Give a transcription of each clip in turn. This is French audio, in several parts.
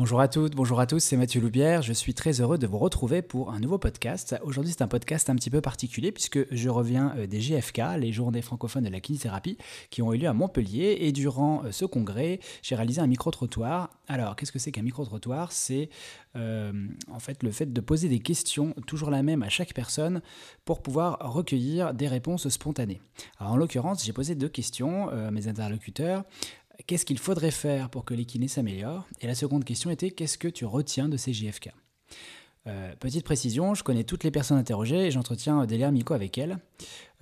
Bonjour à toutes, bonjour à tous, c'est Mathieu Loubière. Je suis très heureux de vous retrouver pour un nouveau podcast. Aujourd'hui, c'est un podcast un petit peu particulier puisque je reviens euh, des GFK, les journées francophones de la kinésithérapie, qui ont eu lieu à Montpellier. Et durant euh, ce congrès, j'ai réalisé un micro-trottoir. Alors, qu'est-ce que c'est qu'un micro-trottoir? C'est euh, en fait le fait de poser des questions, toujours la même à chaque personne, pour pouvoir recueillir des réponses spontanées. Alors, en l'occurrence, j'ai posé deux questions à mes interlocuteurs qu'est-ce qu'il faudrait faire pour que les kinés s'améliorent Et la seconde question était qu'est-ce que tu retiens de ces JFK euh, petite précision, je connais toutes les personnes interrogées et j'entretiens des liens amicaux avec elles.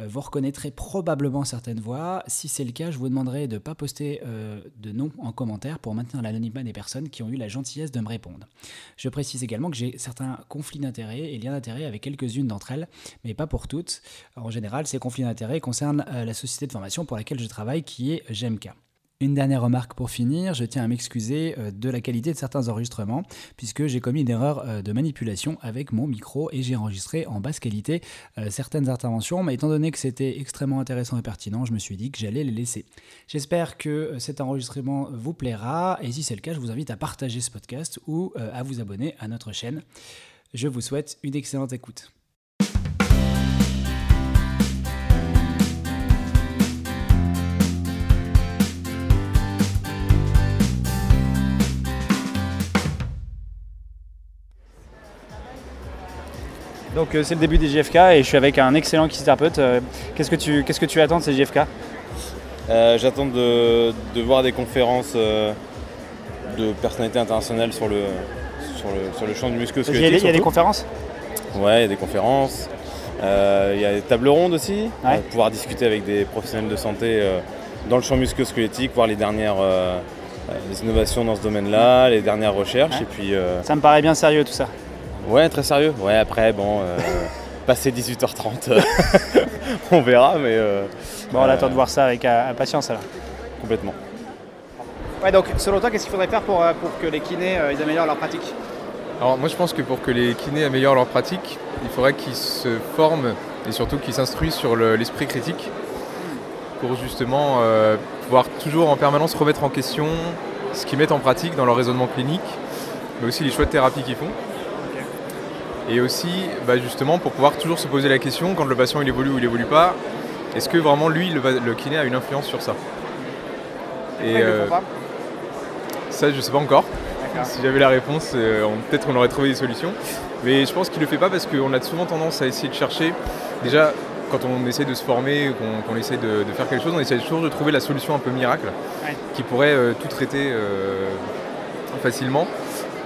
Euh, vous reconnaîtrez probablement certaines voix. Si c'est le cas, je vous demanderai de ne pas poster euh, de nom en commentaire pour maintenir l'anonymat des personnes qui ont eu la gentillesse de me répondre. Je précise également que j'ai certains conflits d'intérêts et liens d'intérêts avec quelques-unes d'entre elles, mais pas pour toutes. En général, ces conflits d'intérêts concernent la société de formation pour laquelle je travaille qui est GMK. Une dernière remarque pour finir, je tiens à m'excuser euh, de la qualité de certains enregistrements, puisque j'ai commis une erreur euh, de manipulation avec mon micro et j'ai enregistré en basse qualité euh, certaines interventions, mais étant donné que c'était extrêmement intéressant et pertinent, je me suis dit que j'allais les laisser. J'espère que cet enregistrement vous plaira, et si c'est le cas, je vous invite à partager ce podcast ou à vous abonner à notre chaîne. Je vous souhaite une excellente écoute. Donc euh, c'est le début des JFK et je suis avec un excellent kinésithérapeute. Euh, qu'est-ce, que tu, qu'est-ce que tu attends de ces JFK euh, J'attends de, voir des conférences de personnalités internationales sur le, sur le, champ du muscle Il y a, des conférences? Ouais, il y a des conférences. il y a des tables rondes aussi, pouvoir discuter avec des professionnels de santé dans le champ musculo-squelettique, voir les dernières innovations dans ce domaine-là, les dernières recherches. Et puis, Ça me paraît bien sérieux tout ça. Ouais, très sérieux. Ouais, après, bon, euh, passer 18h30, euh, on verra, mais. Euh, bon, on attend de voir ça avec impatience alors. Complètement. Ouais, donc selon toi, qu'est-ce qu'il faudrait faire pour, pour que les kinés ils améliorent leur pratique? Alors, moi je pense que pour que les kinés améliorent leur pratique, il faudrait qu'ils se forment et surtout qu'ils s'instruisent sur l'esprit critique pour justement pouvoir toujours en permanence remettre en question ce qu'ils mettent en pratique dans leur raisonnement clinique, mais aussi les choix de thérapie qu'ils font. Et aussi, bah, justement, pour pouvoir toujours se poser la question, quand le patient il évolue ou il évolue pas, est-ce que vraiment lui, le, kiné, a une influence sur ça? Et euh, ça, je sais pas encore. Si j'avais la réponse, euh, peut-être qu'on aurait trouvé des solutions. Mais je pense qu'il le fait pas parce qu'on a souvent tendance à essayer de chercher. Déjà, quand on essaie de se former, qu'on essaie de, faire quelque chose, on essaie toujours de trouver la solution un peu miracle qui pourrait euh, tout traiter facilement.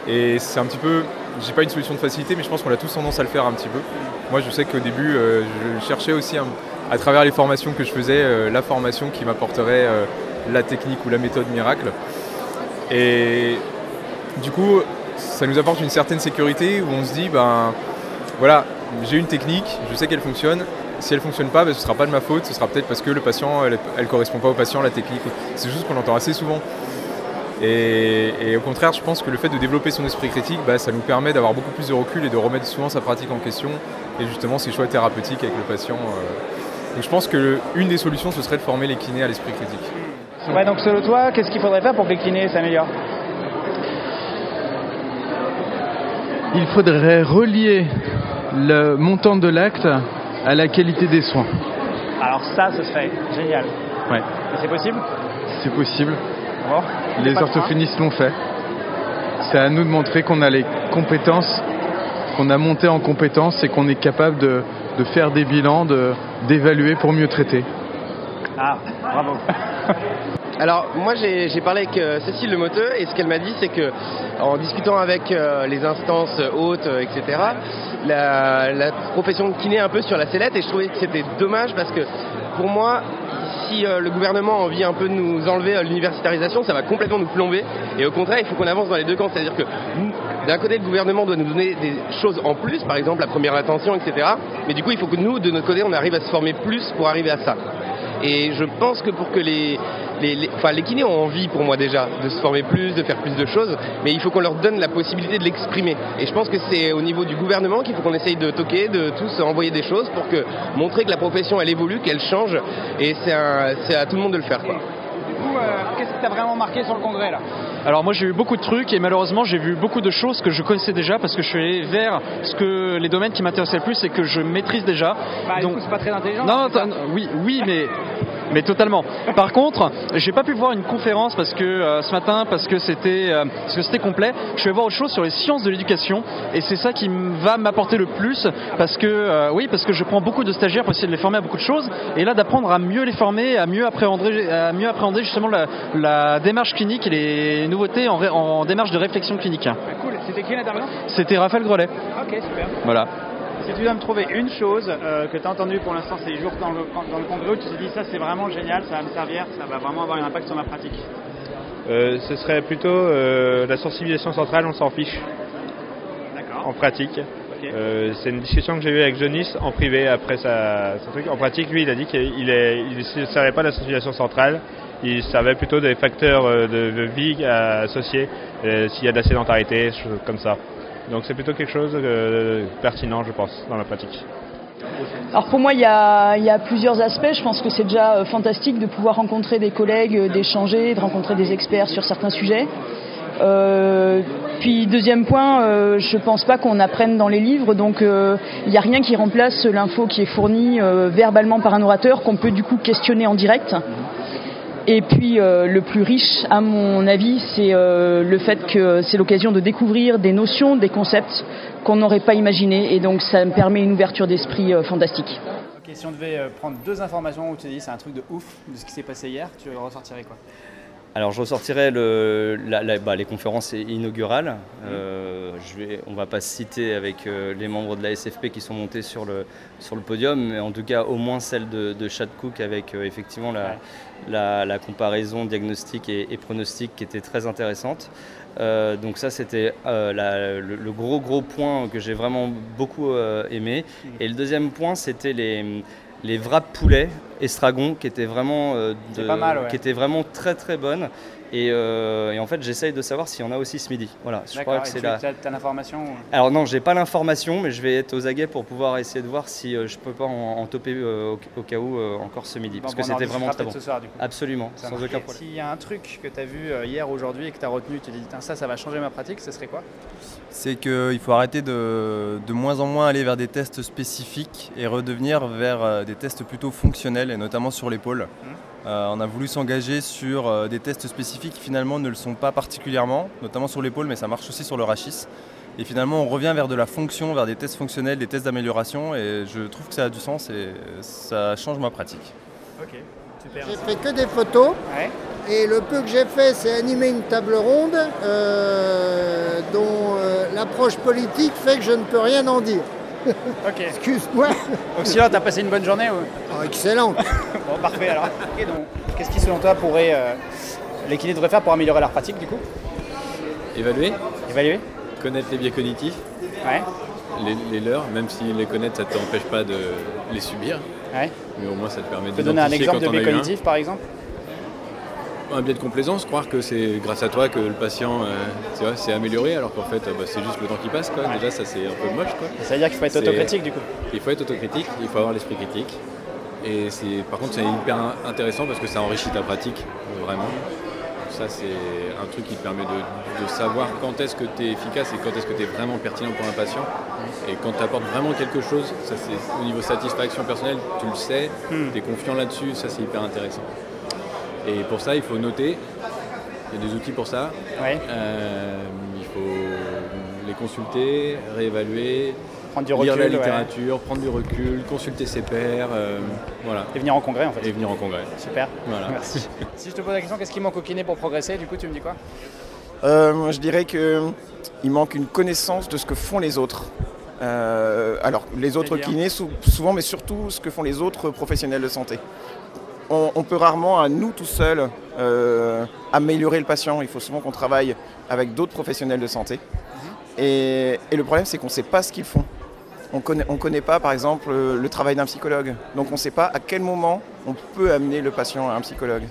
Et c'est un petit peu j'ai pas une solution de facilité, mais je pense qu'on a tous tendance à le faire un petit peu. Moi, je sais qu'au début, euh, je cherchais aussi à travers les formations que je faisais, euh, la formation qui m'apporterait euh, la technique ou la méthode miracle. Et du coup, ça nous apporte une certaine sécurité où on se dit, ben voilà, j'ai une technique, je sais qu'elle fonctionne. Si elle fonctionne pas, ben, ce sera pas de ma faute, ce sera peut-être parce que le patient, elle, elle correspond pas au patient, la technique. C'est juste qu'on entend assez souvent. Et, au contraire, je pense que le fait de développer son esprit critique, bah, ça nous permet d'avoir beaucoup plus de recul et de remettre souvent sa pratique en question et justement ses choix thérapeutiques avec le patient. Euh. Donc je pense qu'une des solutions, ce serait de former les kinés à l'esprit critique. Ouais, donc selon toi, qu'est-ce qu'il faudrait faire pour que les kinés s'améliorent? Il faudrait relier le montant de l'acte à la qualité des soins. Alors ça, ce serait génial. Ouais. c'est possible? C'est possible. Les orthophonistes l'ont fait. C'est à nous de montrer qu'on a les compétences, qu'on a monté en compétences et qu'on est capable de, faire des bilans, d'évaluer pour mieux traiter. Ah, bravo. Alors moi j'ai parlé avec euh, Cécile Lemoteux et ce qu'elle m'a dit c'est que en discutant avec euh, les instances hautes, euh, etc., la, la, profession de kiné un peu sur la sellette et je trouvais que c'était dommage parce que pour moi si euh, le gouvernement a envie un peu de nous enlever euh, l'universitarisation, ça va complètement nous plomber. Et au contraire, il faut qu'on avance dans les deux camps. C'est-à-dire que d'un côté, le gouvernement doit nous donner des choses en plus, par exemple la première attention, etc. Mais du coup, il faut que nous, de notre côté, on arrive à se former plus pour arriver à ça. Et je pense que pour que les, les, enfin, les kinés ont envie pour moi déjà de se former plus, de faire plus de choses, mais il faut qu'on leur donne la possibilité de l'exprimer. Et je pense que c'est au niveau du gouvernement qu'il faut qu'on essaye de toquer, de tous envoyer des choses pour que montrer que la profession elle évolue, qu'elle change, et c'est à tout le monde de le faire. Quoi. coup, qu'est-ce qui t'a vraiment marqué sur le congrès là? Alors moi j'ai eu beaucoup de trucs et malheureusement j'ai vu beaucoup de choses que je connaissais déjà parce que je suis allé vers ce que les domaines qui m'intéressaient le plus et que je maîtrise déjà. Bah, Donc c'est pas très intelligent. Non, oui, oui, mais mais totalement. Par contre, j'ai pas pu voir une conférence parce que euh, ce matin, parce que c'était euh, parce que c'était complet. Je vais voir autre chose sur les sciences de l'éducation et c'est ça qui va m'apporter le plus parce que euh, oui, parce que je prends beaucoup de stagiaires pour essayer de les former à beaucoup de choses et là d'apprendre à mieux les former, à mieux appréhender, à mieux appréhender justement la, démarche clinique et les nouveautés en, en démarche de réflexion clinique. Cool. C'était qui l'intervenant C'était Raphaël Grelet. Ok, super. Voilà. Si tu dois me trouver une chose euh, que tu as entendue pour l'instant ces jours dans le, dans le congrès où tu te dis ça c'est vraiment génial, ça va me servir, ça va vraiment avoir un impact sur ma pratique euh, Ce serait plutôt euh, la sensibilisation centrale, on s'en fiche. D'accord. En pratique. c'est une discussion que j'ai eue avec Jonis en privé après sa, truc. En pratique, lui, il a dit qu'il ne servait pas de la sensibilisation centrale, il servait plutôt des facteurs de, vie associés, s'il y a de la sédentarité, choses comme ça. Donc c'est plutôt quelque chose de pertinent, je pense, dans la pratique. Alors pour moi, il y, a, plusieurs aspects. Je pense que c'est déjà euh, fantastique de pouvoir rencontrer des collègues, euh, d'échanger, de rencontrer des experts sur certains sujets. Euh, puis deuxième point, je ne pense pas qu'on apprenne dans les livres, donc il n'y a rien qui remplace l'info qui est fournie verbalement par un orateur qu'on peut du coup questionner en direct. Et puis euh, le plus riche, à mon avis, c'est euh, le fait que c'est l'occasion de découvrir des notions, des concepts qu'on n'aurait pas imaginés. Et donc ça me permet une ouverture d'esprit euh, fantastique. Ok, si on devait prendre deux informations où tu dis c'est un truc de ouf de ce qui s'est passé hier, tu ressortirais quoi? Alors je ressortirais le, bah, les conférences inaugurales. Euh, je vais, on ne va pas citer avec euh, les membres de la SFP qui sont montés sur le, sur le podium, mais en tout cas au moins celle de, de Chad Cook avec euh, effectivement la, la, comparaison diagnostic et, pronostic qui était très intéressante. donc ça c'était le, le, gros gros point que j'ai vraiment beaucoup aimé. Et le deuxième point c'était les les wraps poulet estragon qui étaient vraiment, euh, qui étaient vraiment très très Euh, et, en fait, j'essaye de savoir s'il y en a aussi ce midi. Voilà, je crois que c'est là. Tu as, l'information Alors non, j'ai pas l'information, mais je vais être aux aguets pour pouvoir essayer de voir si euh, je peux pas en, toper euh, au, cas où encore ce midi, parce que c'était vraiment très bon. Ce soir, du coup. Absolument, sans aucun problème. S'il y a un truc que tu as vu hier, aujourd'hui et que tu as retenu, tu te dis ça, ça va changer ma pratique, ce serait quoi? C'est qu'il faut arrêter de, de moins en moins aller vers des tests spécifiques et redevenir vers des tests plutôt fonctionnels, et notamment sur l'épaule. Hum. Euh, on a voulu s'engager sur euh, des tests spécifiques qui finalement ne le sont pas particulièrement, notamment sur l'épaule, mais ça marche aussi sur le rachis. Et finalement, on revient vers de la fonction, vers des tests fonctionnels, des tests d'amélioration, et je trouve que ça a du sens et ça change ma pratique. Ok, super. J'ai fait que des photos, et le peu que j'ai fait, c'est animer une table ronde euh, dont l'approche politique fait que je ne peux rien en dire. Ok. Excuse-moi. Donc sinon, t'as passé une bonne journée ou... oh, Excellent. bon, parfait alors. qu'est-ce qui selon toi pourrait euh, les kinés devraient faire pour améliorer leur pratique du coup Évaluer. Évaluer. Connaître les biais cognitifs. Ouais. Les, leurs, même si les connaître, ça ne t'empêche pas de les subir. Ouais. Mais au moins, ça te permet de. Tu peux donner un exemple de biais cognitif par exemple un biais de complaisance, croire que c'est grâce à toi que le patient euh, s'est amélioré, alors qu'en fait bah, c'est juste le temps qui passe. Quoi. Déjà, ça c'est un peu moche. Quoi. Ça veut dire qu'il faut être autocritique du coup Il faut être autocritique, il faut avoir l'esprit critique. Et par contre, c'est hyper intéressant parce que ça enrichit ta pratique, vraiment. Ça, c'est un truc qui te permet de, savoir quand est-ce que tu es efficace et quand est-ce que tu es vraiment pertinent pour un patient. Et quand tu apportes vraiment quelque chose, ça c'est au niveau satisfaction personnelle, tu le sais, hmm. tu es confiant là-dessus, ça c'est hyper intéressant. Et pour ça, il faut noter. Il y a des outils pour ça. Euh, il faut les consulter, réévaluer, prendre du lire recul, la littérature, prendre du recul, consulter ses pairs, euh, voilà. Et venir en congrès en fait. Et venir en congrès. Super. Voilà. Merci. si je te pose la question, qu'est-ce qui manque au kiné pour progresser? Du coup, tu me dis quoi? Euh, Moi, je dirais qu'il manque une connaissance de ce que font les autres. alors, les autres kinés, souvent, mais surtout ce que font les autres professionnels de santé on, peut rarement, à nous tout seuls, euh, améliorer le patient. Il faut souvent qu'on travaille avec d'autres professionnels de santé. Mhm. Et, le problème, c'est qu'on ne sait pas ce qu'ils font. On ne connaît pas, par exemple, le travail d'un psychologue. Donc on ne sait pas à quel moment on peut amener le patient à un psychologue.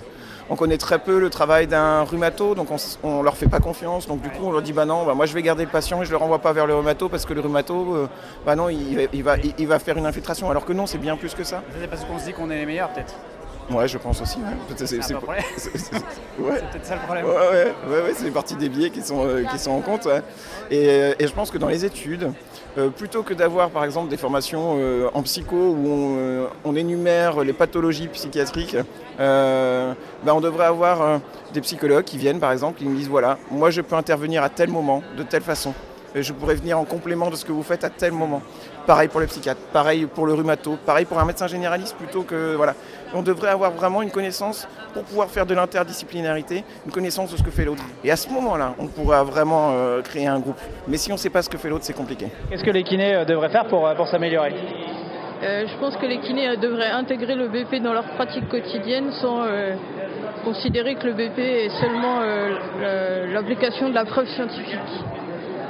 On connaît très peu le travail d'un rhumato, donc on ne leur fait pas confiance. Donc du coup, on leur dit bah non, bah, moi je vais garder le patient et je ne le renvoie pas vers le rhumato parce que le rhumato, euh, bah non, il, va, il, va, faire une infiltration. Alors que non, c'est bien plus que ça. C'est parce qu'on se dit qu'on est les meilleurs peut-être. Ouais, je pense aussi. C'est peut-être ça le problème. Ouais, ouais, ouais, c'est partie des biais qui sont, qui sont en compte. Et, et, je pense que dans les études, plutôt que d'avoir par exemple des formations en psycho où on, on, énumère les pathologies psychiatriques, bah, on devrait avoir des psychologues qui viennent par exemple, qui nous disent voilà, moi je peux intervenir à tel moment, de telle façon. Je pourrais venir en complément de ce que vous faites à tel moment. Pareil pour les psychiatres, pareil pour le rhumato, pareil pour un médecin généraliste plutôt que. Voilà. On devrait avoir vraiment une connaissance pour pouvoir faire de l'interdisciplinarité, une connaissance de ce que fait l'autre. Et à ce moment-là, on pourra vraiment euh, créer un groupe. Mais si on ne sait pas ce que fait l'autre, c'est compliqué. Qu'est-ce que les kinés euh, devraient faire pour, euh, pour s'améliorer? Je pense que les kinés devraient intégrer le BP dans leur pratique quotidienne sans considérer que le BP est seulement l'application de la preuve scientifique.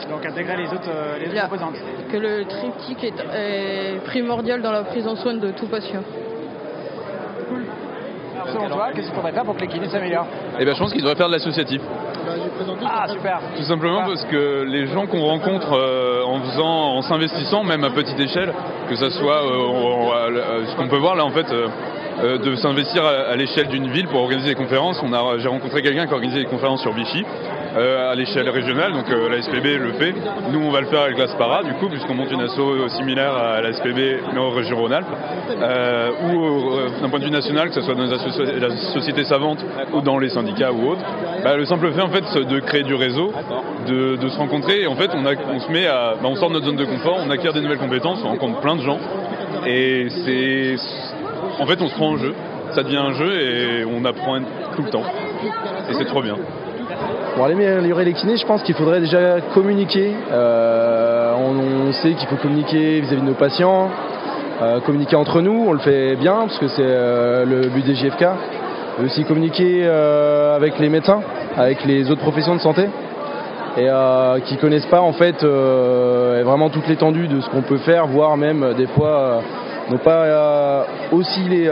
Donc intégrer les autres, les autres composantes. Que le triptyque est, primordial dans la prise en soin de tout patient. Cool. Alors selon toi, qu'est-ce qu'il faudrait faire pour que les kinés s'améliorent Eh bien je pense qu'ils devraient faire de l'associatif. Ah super Tout simplement parce que les gens qu'on rencontre euh, en faisant, en s'investissant, même à petite échelle, que ce soit euh, ce qu'on peut voir là en fait, euh, de s'investir à, l'échelle d'une ville pour organiser des conférences. J'ai rencontré quelqu'un qui a organisé des conférences sur Vichy. À l'échelle régionale, donc la SPB le fait. Nous, on va le faire avec l'ASPARA, du coup, puisqu'on monte une asso similaire à la SPB, mais en région Rhône-Alpes. ou d'un point de vue national, que ce soit dans la société savante ou dans les syndicats ou autres. Bah, le simple fait, en fait, de créer du réseau, de, se rencontrer, et en fait, on, on se met à. Bah, on sort de notre zone de confort, on acquiert des nouvelles compétences, on rencontre plein de gens. Et c'est en fait, on se prend en jeu. Ça devient un jeu et on apprend tout le temps. Et c'est trop bien. Pour améliorer les kinés, je pense qu'il faudrait déjà communiquer. Euh, on, sait qu'il faut communiquer vis-à-vis de nos patients, euh, communiquer entre nous, on le fait bien parce que c'est euh, le but des JFK. aussi communiquer avec les médecins, avec les autres professions de santé et qui connaissent pas en fait vraiment toute l'étendue de ce qu'on peut faire, voire même des fois n'ont pas aussi les,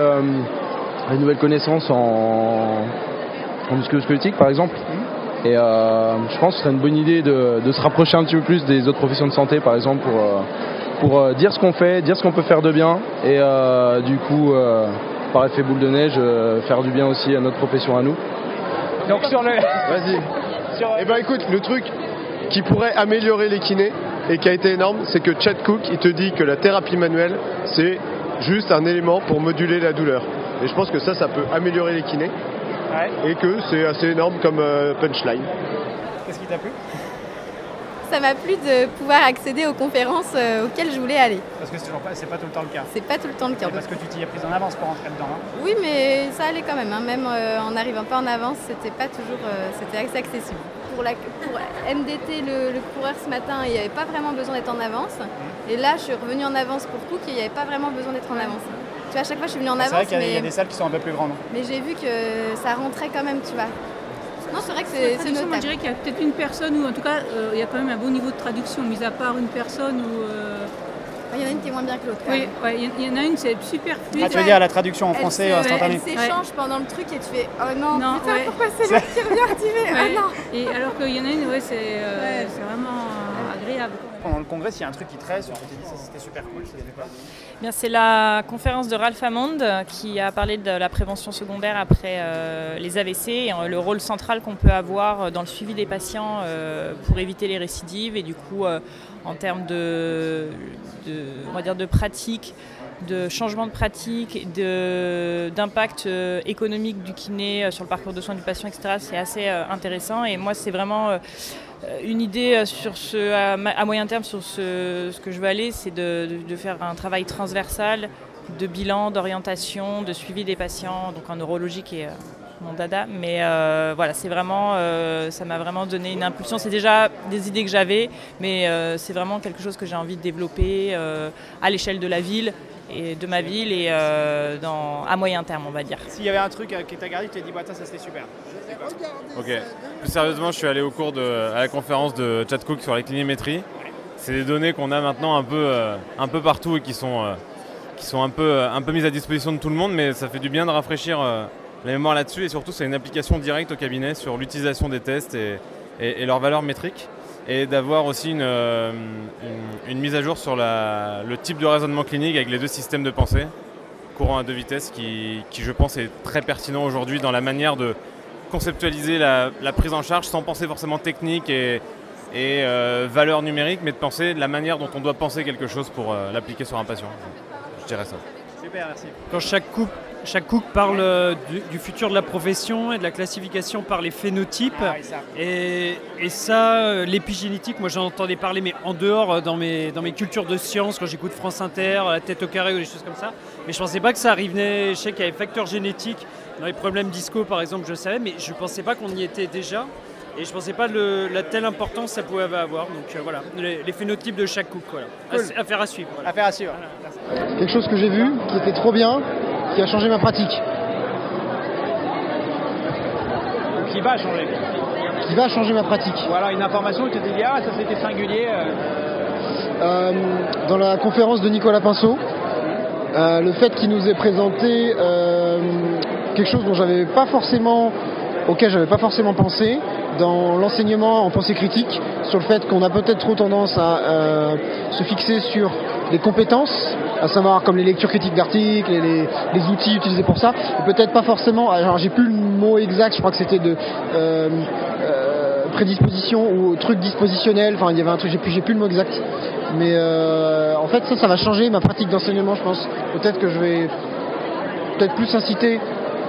nouvelles connaissances en, en musculosquelettique par exemple. Et euh, je pense que ce serait une bonne idée de, se rapprocher un petit peu plus des autres professions de santé par exemple pour, pour dire ce qu'on fait, dire ce qu'on peut faire de bien et du coup par effet boule de neige faire du bien aussi à notre profession à nous. Donc sur le... Vas-y. Eh ben écoute, le truc qui pourrait améliorer les kinés, et qui a été énorme, c'est que Chad Cook, il te dit que la thérapie manuelle, c'est juste un élément pour moduler la douleur. Et je pense que ça, ça peut améliorer les kinés. Et que c'est assez énorme comme euh, punchline. Qu'est-ce qui t'a plu? Ça m'a plu de pouvoir accéder aux conférences euh, auxquelles je voulais aller. Parce que c'est pas, pas tout le temps le cas. C'est pas tout le temps le cas. parce que tu t'y es prise en avance pour rentrer dedans. Hein. oui, mais ça allait quand même. Hein. Même euh, en n'arrivant pas en avance, c'était pas toujours, c'était assez accessible pour, MDT, le, coureur ce matin, il n'y avait pas vraiment besoin d'être en avance. Et là, je suis revenue en avance pour Cook et il n'y avait pas vraiment besoin d'être en avance. Vois, à chaque fois, je suis venue en avance. C'est vrai qu'il y, a des salles qui sont un peu plus grandes. Mais j'ai vu que ça rentrait quand même, tu vois. Non, c'est vrai que c'est notable. Je dirais qu'il y a peut-être une personne où, en tout cas, euh, il y a quand même un bon niveau de traduction, mis à part une personne où. Euh, il y en a une qui est moins bien que l'autre. Oui, il y en a une, c'est super fluide. Ah, tu veux dire la traduction en français instantanée Elle s'échange pendant le truc et tu fais Oh non, non putain, pourquoi c'est là qui revient tu fais Oh non Et alors qu'il y en a une, ouais, c'est euh, vraiment euh, agréable. Pendant le congrès, s'il y a un truc qui tresse, ça c'était super cool, quoi Bien, c'est la conférence de Ralph Hammond qui a parlé de la prévention secondaire après euh, les AVC et le rôle central qu'on peut avoir dans le suivi des patients pour éviter les récidives et du coup en termes de, on va dire de pratique, de changement de pratique, d'impact euh, économique du kiné euh, sur le parcours de soins du patient, etc. C'est assez euh, intéressant et moi c'est vraiment une idée sur ce, à, moyen terme sur ce, que je veux aller, c'est de, faire un travail transversal de bilan, d'orientation, de suivi des patients, donc en neurologie qui est mon dada. Mais euh, voilà, c'est vraiment, euh, ça m'a vraiment donné une impulsion. C'est déjà des idées que j'avais, mais euh, c'est vraiment quelque chose que j'ai envie de développer à l'échelle de la ville et de ma ville et dans, à moyen terme, on va dire. S'il y avait un truc qui t'a gardé, tu t'es dit, bah, ça, c'était super. Ok. Plus sérieusement, je suis allé au cours de, à la conférence de Chad Cook sur la clinimétrie. C'est des données qu'on a maintenant un peu, un peu partout et qui sont, qui sont un, peu, un peu mises à disposition de tout le monde, mais ça fait du bien de rafraîchir la mémoire là-dessus et surtout c'est une application directe au cabinet sur l'utilisation des tests et, et, leurs valeurs métriques et d'avoir aussi euh, une, une, mise à jour sur la, le type de raisonnement clinique avec les deux systèmes de pensée courant à deux vitesses qui, je pense, est très pertinent aujourd'hui dans la manière de conceptualiser la, prise en charge sans penser forcément technique et, et valeur numérique, mais de penser de la manière dont on doit penser quelque chose pour l'appliquer sur un patient. Je dirais ça. Super, merci. Quand chaque couple chaque cook parle euh, du, futur de la profession et de la classification par les phénotypes. Ah et, ça, euh, l'épigénétique, moi j'en entendais parler, mais en dehors, euh, dans mes, dans mes cultures de sciences, quand j'écoute France Inter, La tête au carré ou des choses comme ça. Mais je pensais pas que ça arrivait. Je sais qu'il y avait facteurs génétiques dans les problèmes disco, par exemple, je savais, mais je pensais pas qu'on y était déjà. Et je pensais pas la telle importance ça pouvait avoir. Donc voilà, les, phénotypes de chaque cook. Voilà. Affaire à suivre. Affaire à suivre. Quelque chose que j'ai vu qui était trop bien, qui a changé ma pratique. Qui va changer Qui va changer ma pratique. Voilà, une information où tu te dis, ah, ça c'était singulier. Euh. Euh, dans la conférence de Nicolas Pinceau, euh, le fait qu'il nous ait présenté quelque chose dont j'avais pas forcément auquel j'avais pas forcément pensé dans l'enseignement en pensée critique sur le fait qu'on a peut-être trop tendance à se fixer sur les compétences à savoir comme les lectures critiques d'articles et les, outils utilisés pour ça. Peut-être pas forcément, alors j'ai plus le mot exact, je crois que c'était de euh, euh, prédisposition ou truc dispositionnel, enfin il y avait un truc, j'ai plus, j'ai plus le mot exact. Mais euh, en fait ça, ça va changer ma pratique d'enseignement je pense. Peut-être que je vais peut-être plus inciter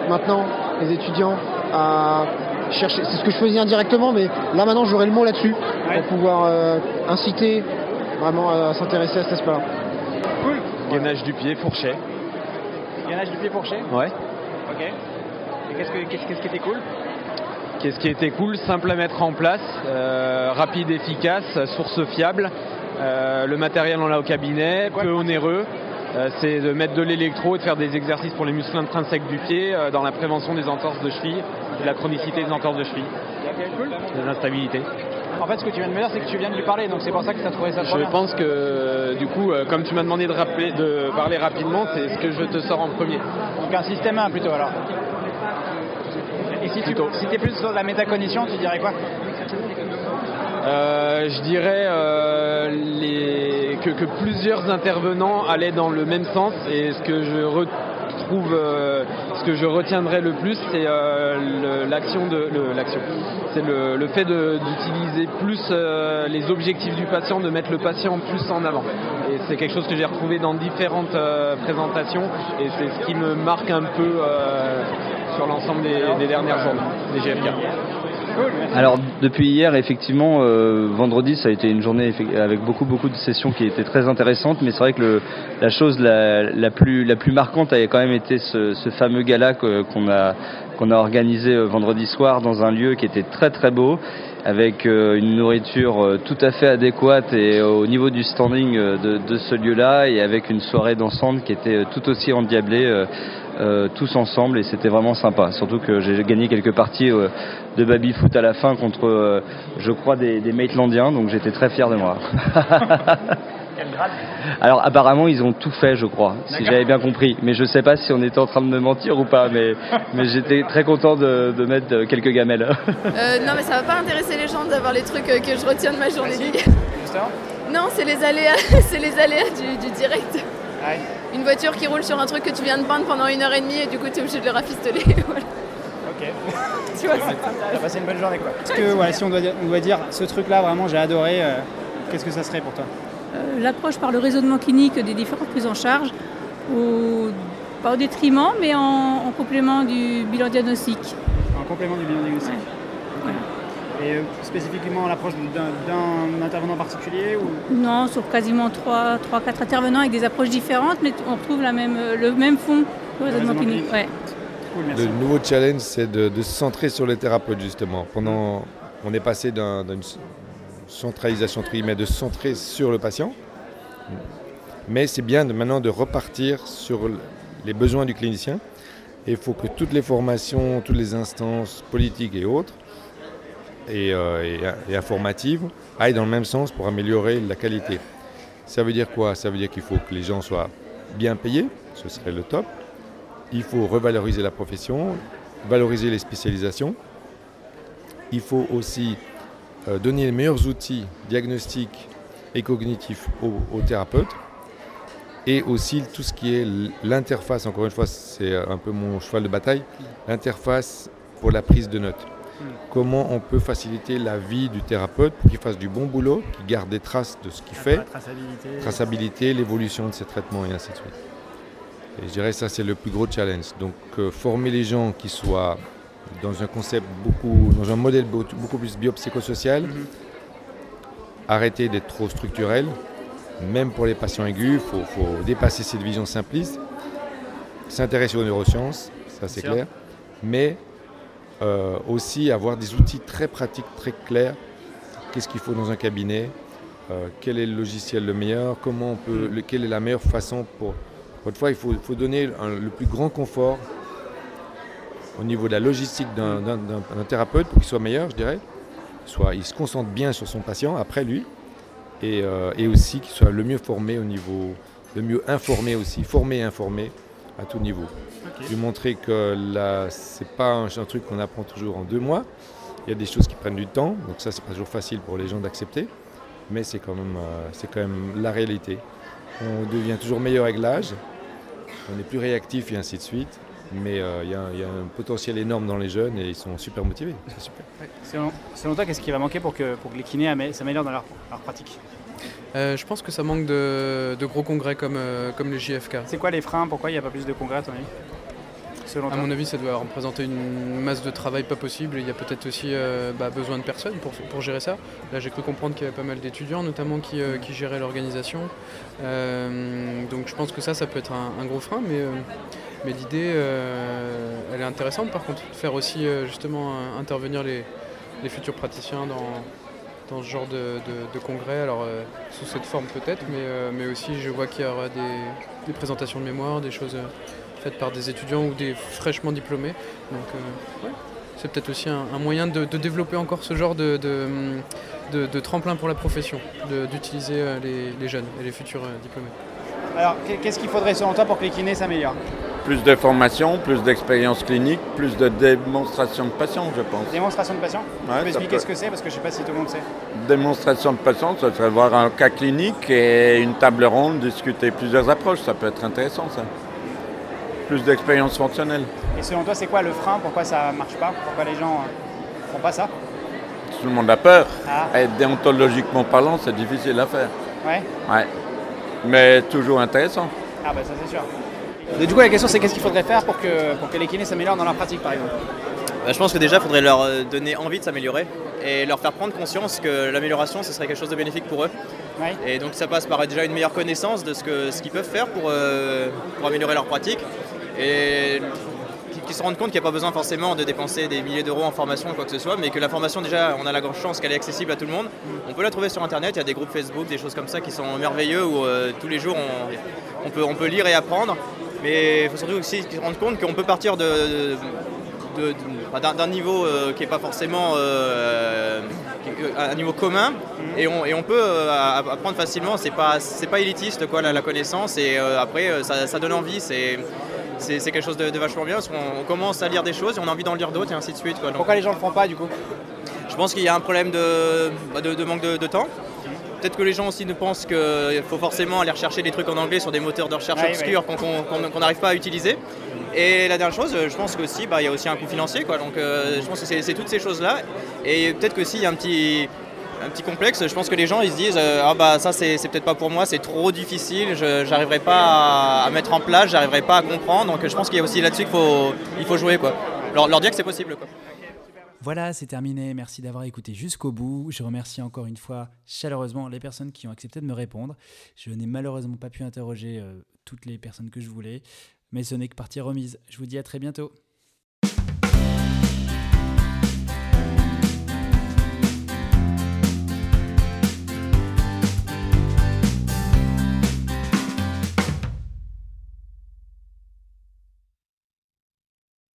maintenant les étudiants à chercher, c'est ce que je faisais indirectement, mais là maintenant j'aurai le mot là-dessus pour pouvoir inciter vraiment à s'intéresser à cet aspect-là. Gainage du pied, fourchet. Gainage du pied, fourchet Ouais. Ok. Et qu'est-ce, qui était cool? Qu'est-ce qui était cool? Simple à mettre en place, euh, rapide, efficace, source fiable. Euh, le matériel, on l'a au cabinet, peu onéreux. Euh, c'est de mettre de l'électro et de faire des exercices pour les muscles intrinsèques du pied dans la prévention des entorses de cheville de la chronicité des entorses de cheville. Cool. Des instabilités. En fait, ce que tu viens de me dire, c'est que tu viens de lui parler, donc c'est pour ça que tu as trouvé ça trop Je pense que, du coup, euh, comme tu m'as demandé de, rappeler, de parler rapidement, c'est ce que je te sors en premier. Donc un système 1 plutôt alors. Et si tu es plus sur la métacognition, tu dirais quoi? Euh, je dirais euh, les, que, que, plusieurs intervenants allaient dans le même sens et ce que je euh, ce que je retiendrai le plus, c'est euh, l'action de l'action. C'est le, fait d'utiliser plus euh, les objectifs du patient, de mettre le patient plus en avant. Et c'est quelque chose que j'ai retrouvé dans différentes présentations et c'est ce qui me marque un peu sur l'ensemble des, des, dernières journées des GFK. Alors depuis hier, effectivement, euh, vendredi, ça a été une journée avec beaucoup beaucoup de sessions qui étaient très intéressantes, mais c'est vrai que la chose la, plus, la plus marquante avait quand même été ce, fameux gala qu'on a, qu'on a organisé euh, vendredi soir dans un lieu qui était très très beau avec euh, une nourriture tout à fait adéquate et au niveau du standing de, ce lieu-là et avec une soirée dansante qui était tout aussi endiablée tous ensemble et c'était vraiment sympa. Surtout que j'ai gagné quelques parties euh, de baby foot à la fin contre, euh, je crois, des, des Maitlandiens, donc j'étais très fier de moi. Alors apparemment ils ont tout fait je crois, si j'avais bien compris. Mais je sais pas si on était en train de me mentir ou pas, mais, mais j'étais très content de, mettre quelques gamelles. non mais ça va pas intéresser les gens d'avoir les trucs que je retiens de ma journée. non c'est les aléas, c'est les aléas du, direct. Une voiture qui roule sur un truc que tu viens de peindre pendant une heure et demie et du coup tu es obligé de le rafistoler. Ok. tu vois, t'as passé une bonne journée quoi. Est-ce que voilà, si on doit, dire, on doit dire ce truc là vraiment j'ai adoré, euh, qu'est-ce que ça serait pour toi euh, L'approche par le raisonnement clinique des différentes prises en charge, pas au détriment mais en, complément du bilan diagnostique. En complément du bilan diagnostique. Et euh, spécifiquement l'approche d'un intervenant particulier ou... Non, sur quasiment 3-4 intervenants avec des approches différentes, mais on retrouve la même, euh, le même fond le raisonnement clinique. le nouveau challenge, c'est de, se centrer sur les thérapeutes, justement. Pendant, on est passé d'une centralisation, mais de se centrer sur le patient. Mais c'est bien de, maintenant de repartir sur les besoins du clinicien. Et il faut que toutes les formations, toutes les instances politiques et autres euh, et, informative aillent dans le même sens pour améliorer la qualité. Ça veut dire quoi? Ça veut dire qu'il faut que les gens soient bien payés, ce serait le top. Il faut revaloriser la profession, valoriser les spécialisations. Il faut aussi euh, donner les meilleurs outils diagnostiques et cognitifs aux, thérapeutes. et aussi tout ce qui est l'interface, encore une fois, c'est un peu mon cheval de bataille, l'interface pour la prise de notes. Comment on peut faciliter la vie du thérapeute pour qu'il fasse du bon boulot, qu'il garde des traces de ce qu'il fait, traçabilité, traçabilité l'évolution de ses traitements et ainsi de suite. Et je dirais que ça, c'est le plus gros challenge. Donc, euh, former les gens qui soient dans un concept beaucoup, dans un modèle beaucoup plus biopsychosocial, mhm. arrêter d'être trop structurel, même pour les patients aigus, il faut, dépasser cette vision simpliste, s'intéresser aux neurosciences, ça c'est clair, mais euh, aussi avoir des outils très pratiques, très clairs. Qu'est-ce qu'il faut dans un cabinet? Euh, Quel est le logiciel le meilleur? Comment on peut, Quelle est la meilleure façon pour... Autrefois, il faut, donner le plus grand confort au niveau de la logistique d'un thérapeute pour qu'il soit meilleur, je dirais. Soit il se concentre bien sur son patient, après lui, euh, et, aussi qu'il soit le mieux formé au niveau, le mieux informé aussi, formé et informé à tout niveau. Lui montrer que là, c'est pas un, truc qu'on apprend toujours en deux mois. Il y a des choses qui prennent du temps, donc ça c'est pas toujours facile pour les gens d'accepter, mais c'est quand même, euh, c'est quand même la réalité. On devient toujours meilleur avec l'âge, on est plus réactif et ainsi de suite. Mais euh, il y, a un potentiel énorme dans les jeunes et ils sont super motivés. C'est super. selon, toi, qu'est-ce qui va manquer pour que, pour que les kinés s'améliorent dans leur, pratique? Euh, je pense que ça manque de, gros congrès comme, euh, comme les JFK. C'est quoi les freins? Pourquoi il n'y a pas plus de congrès à ton avis? À mon avis, ça doit représenter une masse de travail pas possible. Il y a peut-être aussi bah, besoin de personnes pour, pour gérer ça. Là, j'ai cru comprendre qu'il y avait pas mal d'étudiants, notamment, qui, qui géraient l'organisation. donc, je pense que ça, ça peut être un, un gros frein. Mais mais l'idée, euh, elle est intéressante par contre, de faire aussi euh, justement intervenir les, futurs praticiens dans, dans ce genre de, congrès. Alors euh, sous cette forme peut-être, mais, aussi je vois qu'il y aura des, présentations de mémoire, des choses faites par des étudiants ou des fraîchement diplômés. Donc c'est peut-être aussi un, moyen de, développer encore ce genre de, de, tremplin pour la profession, d'utiliser les, les, jeunes et les futurs diplômés. Alors qu'est-ce qu'il faudrait selon toi pour que les kinés s'améliorent? Plus de formation, plus d'expérience clinique, plus de démonstration de patients, je pense. Démonstration de patients Tu peux expliquer ce que c'est parce que je ne sais pas si tout le monde sait. Démonstration de patients, ça serait voir un cas clinique et une table ronde, discuter plusieurs approches, ça peut être intéressant ça. Plus d'expérience fonctionnelle. Et selon toi, c'est quoi le frein? Pourquoi ça ne marche pas? Pourquoi les gens ne euh, font pas ça? Tout le monde a peur. Ah. Et déontologiquement parlant, c'est difficile à faire. Ouais. Ouais. Mais toujours intéressant. Ah bah ça c'est sûr du coup, la question, c'est qu'est-ce qu'il faudrait faire pour que, pour que les kinés s'améliorent dans leur pratique, par exemple bah, Je pense que déjà, il faudrait leur euh, donner envie de s'améliorer et leur faire prendre conscience que l'amélioration, ce serait quelque chose de bénéfique pour eux. Et donc, ça passe par déjà une meilleure connaissance de ce qu'ils ce qu'ils peuvent faire pour, euh, pour améliorer leur pratique. Et qu'ils se rendent compte qu'il n'y a pas besoin forcément de dépenser des milliers d'euros en formation ou quoi que ce soit, mais que la formation déjà, on a la grande chance qu'elle est accessible à tout le monde. On peut la trouver sur internet, il y a des groupes Facebook, des choses comme ça qui sont merveilleux où euh, tous les jours on, on, peut, on peut lire et apprendre. Mais il faut surtout aussi se rendre compte qu'on peut partir de, d'un niveau euh, qui n'est pas forcément euh, un niveau commun et on, et on peut euh, apprendre facilement. C'est pas c'est pas élitiste quoi la, connaissance et après ça, donne envie. C'est c'est quelque chose de, vachement bien parce qu'on commence à lire des choses et on a envie d'en lire d'autres et ainsi de suite. Pourquoi les gens ne le font pas du coup? Je pense qu'il y a un problème de, bah, de manque de, temps. Peut-être que les gens aussi ne pensent qu'il faut forcément aller rechercher des trucs en anglais sur des moteurs de recherche obscurs qu'on n'arrive pas à utiliser. Et la dernière chose, je pense qu'aussi, bah, il y a aussi un coût financier. Quoi. Donc euh, je pense que c'est toutes ces choses-là. Et peut-être que s'il y a un petit, un petit complexe, je pense que les gens ils se disent euh, Ah bah ça c'est peut-être pas pour moi, c'est trop difficile, je n'arriverai pas à, mettre en place, j'arriverai pas à comprendre. Donc je pense qu'il y a aussi là-dessus qu'il faut, il faut jouer. Quoi. Leur, leur dire que c'est possible. Quoi. Voilà, c'est terminé. Merci d'avoir écouté jusqu'au bout. Je remercie encore une fois chaleureusement les personnes qui ont accepté de me répondre. Je n'ai malheureusement pas pu interroger euh, toutes les personnes que je voulais, mais ce n'est que partie remise. Je vous dis à très bientôt.